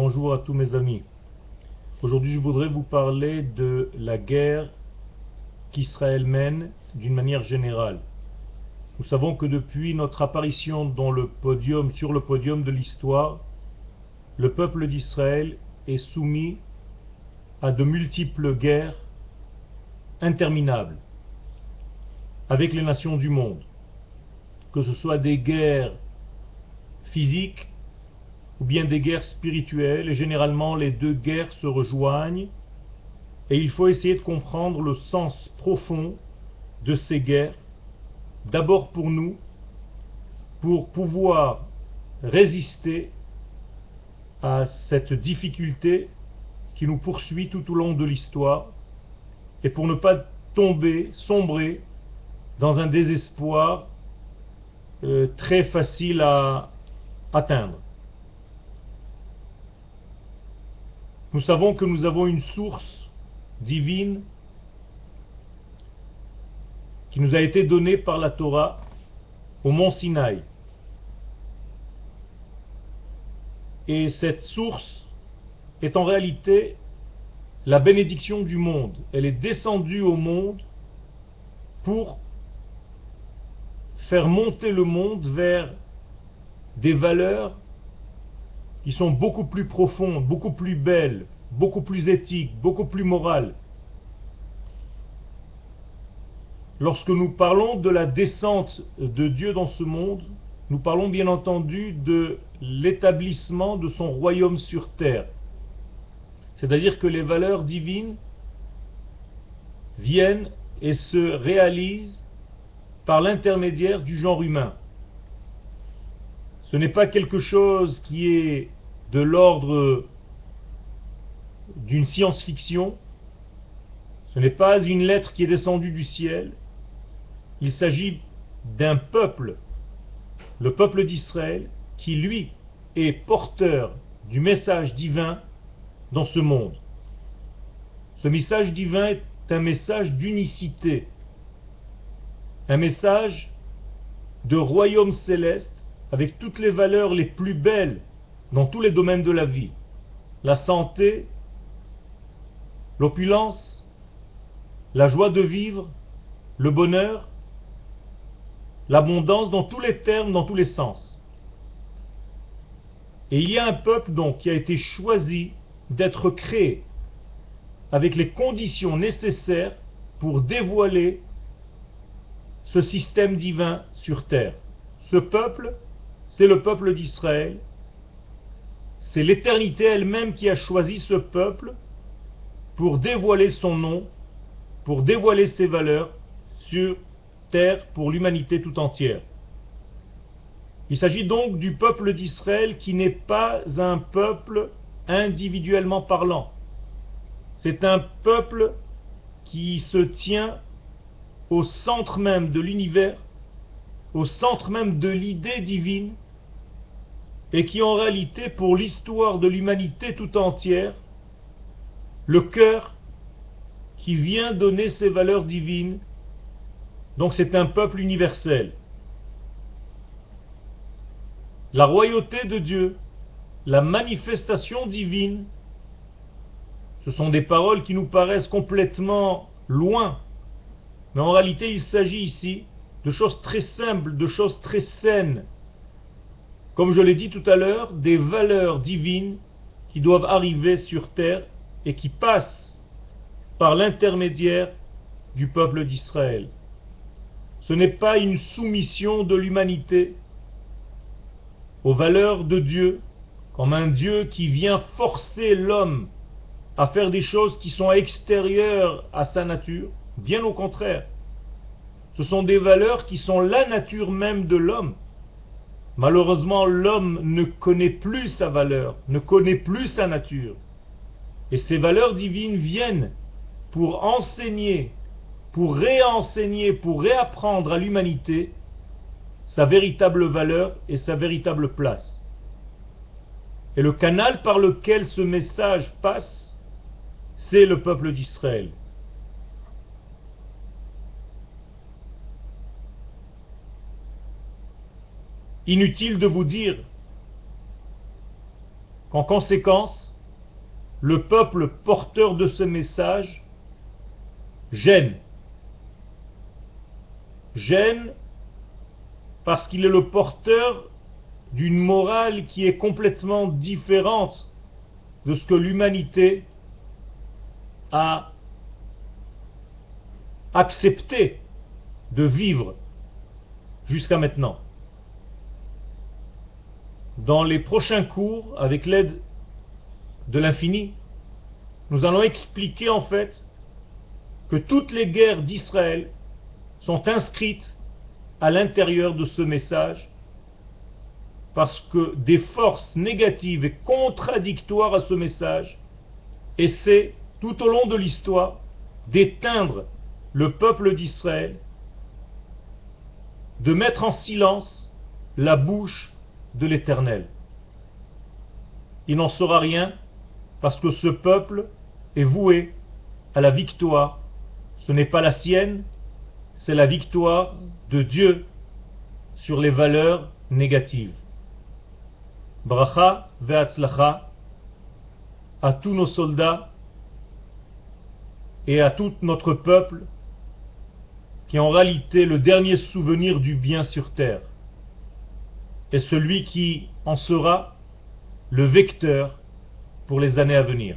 bonjour à tous mes amis. Aujourd'hui je voudrais vous parler de la guerre qu'Israël mène d'une manière générale. Nous savons que depuis notre apparition dans le podium, sur le podium de l'histoire, le peuple d'Israël est soumis à de multiples guerres interminables avec les nations du monde, que ce soit des guerres physiques ou bien des guerres spirituelles, et généralement les deux guerres se rejoignent, et il faut essayer de comprendre le sens profond de ces guerres, d'abord pour nous, pour pouvoir résister à cette difficulté qui nous poursuit tout au long de l'histoire, et pour ne pas tomber, sombrer dans un désespoir euh, très facile à atteindre. Nous savons que nous avons une source divine qui nous a été donnée par la Torah au mont Sinaï. Et cette source est en réalité la bénédiction du monde. Elle est descendue au monde pour faire monter le monde vers des valeurs qui sont beaucoup plus profondes, beaucoup plus belles, beaucoup plus éthiques, beaucoup plus morales. Lorsque nous parlons de la descente de Dieu dans ce monde, nous parlons bien entendu de l'établissement de son royaume sur terre. C'est-à-dire que les valeurs divines viennent et se réalisent par l'intermédiaire du genre humain. Ce n'est pas quelque chose qui est de l'ordre d'une science-fiction, ce n'est pas une lettre qui est descendue du ciel, il s'agit d'un peuple, le peuple d'Israël, qui lui est porteur du message divin dans ce monde. Ce message divin est un message d'unicité, un message de royaume céleste avec toutes les valeurs les plus belles dans tous les domaines de la vie. La santé, l'opulence, la joie de vivre, le bonheur, l'abondance dans tous les termes, dans tous les sens. Et il y a un peuple donc qui a été choisi d'être créé avec les conditions nécessaires pour dévoiler ce système divin sur terre. Ce peuple, c'est le peuple d'Israël. C'est l'éternité elle-même qui a choisi ce peuple pour dévoiler son nom, pour dévoiler ses valeurs sur terre pour l'humanité tout entière. Il s'agit donc du peuple d'Israël qui n'est pas un peuple individuellement parlant. C'est un peuple qui se tient au centre même de l'univers, au centre même de l'idée divine, et qui en réalité, pour l'histoire de l'humanité tout entière, le cœur qui vient donner ses valeurs divines. Donc c'est un peuple universel. La royauté de Dieu, la manifestation divine, ce sont des paroles qui nous paraissent complètement loin mais en réalité, il s'agit ici de choses très simples, de choses très saines. Comme je l'ai dit tout à l'heure, des valeurs divines qui doivent arriver sur terre et qui passent par l'intermédiaire du peuple d'Israël. Ce n'est pas une soumission de l'humanité aux valeurs de Dieu, comme un Dieu qui vient forcer l'homme à faire des choses qui sont extérieures à sa nature, Bien au contraire. Ce sont des valeurs qui sont la nature même de l'homme. Malheureusement, l'homme ne connaît plus sa valeur, ne connaît plus sa nature. Et ces valeurs divines viennent pour enseigner, pour réenseigner, pour réapprendre à l'humanité sa véritable valeur et sa véritable place. Et le canal par lequel ce message passe, c'est le peuple d'Israël. Inutile de vous dire qu'en conséquence, le peuple porteur de ce message gêne. Gêne parce qu'il est le porteur d'une morale qui est complètement différente de ce que l'humanité a accepté de vivre jusqu'à maintenant. Dans les prochains cours, avec l'aide de l'infini, nous allons expliquer en fait que toutes les guerres d'Israël sont inscrites à l'intérieur de ce message parce que des forces négatives et contradictoires à ce message essaient tout au long de l'histoire d'éteindre le peuple d'Israël, de mettre en silence la bouche de l'Éternel. Il n'en sera rien parce que ce peuple est voué à la victoire. Ce n'est pas la sienne, c'est la victoire de Dieu sur les valeurs négatives. Bracha ve'atzlacha à tous nos soldats et à tout notre peuple qui est en réalité le dernier souvenir du bien sur terre et celui qui en sera le vecteur pour les années à venir.